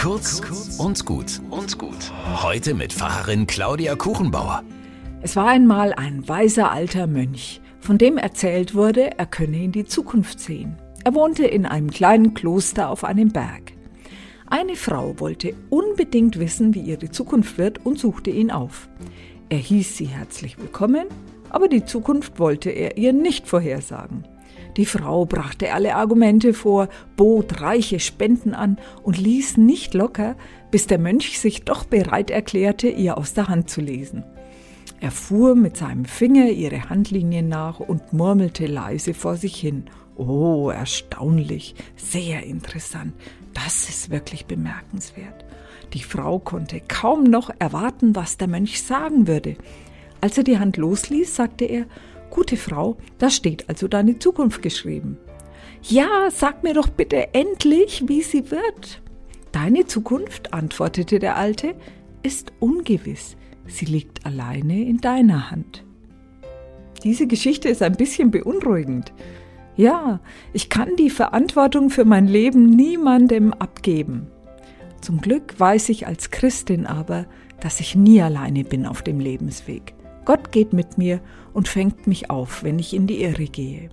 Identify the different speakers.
Speaker 1: Kurz und gut und gut. Heute mit Pfarrerin Claudia Kuchenbauer.
Speaker 2: Es war einmal ein weiser alter Mönch, von dem erzählt wurde, er könne in die Zukunft sehen. Er wohnte in einem kleinen Kloster auf einem Berg. Eine Frau wollte unbedingt wissen, wie ihre Zukunft wird und suchte ihn auf. Er hieß sie herzlich willkommen, aber die Zukunft wollte er ihr nicht vorhersagen. Die Frau brachte alle Argumente vor, bot reiche Spenden an und ließ nicht locker, bis der Mönch sich doch bereit erklärte, ihr aus der Hand zu lesen. Er fuhr mit seinem Finger ihre Handlinien nach und murmelte leise vor sich hin. Oh, erstaunlich, sehr interessant. Das ist wirklich bemerkenswert. Die Frau konnte kaum noch erwarten, was der Mönch sagen würde. Als er die Hand losließ, sagte er, Gute Frau, da steht also deine Zukunft geschrieben. Ja, sag mir doch bitte endlich, wie sie wird. Deine Zukunft, antwortete der Alte, ist ungewiss. Sie liegt alleine in deiner Hand. Diese Geschichte ist ein bisschen beunruhigend. Ja, ich kann die Verantwortung für mein Leben niemandem abgeben. Zum Glück weiß ich als Christin aber, dass ich nie alleine bin auf dem Lebensweg. Gott geht mit mir und fängt mich auf, wenn ich in die Irre gehe.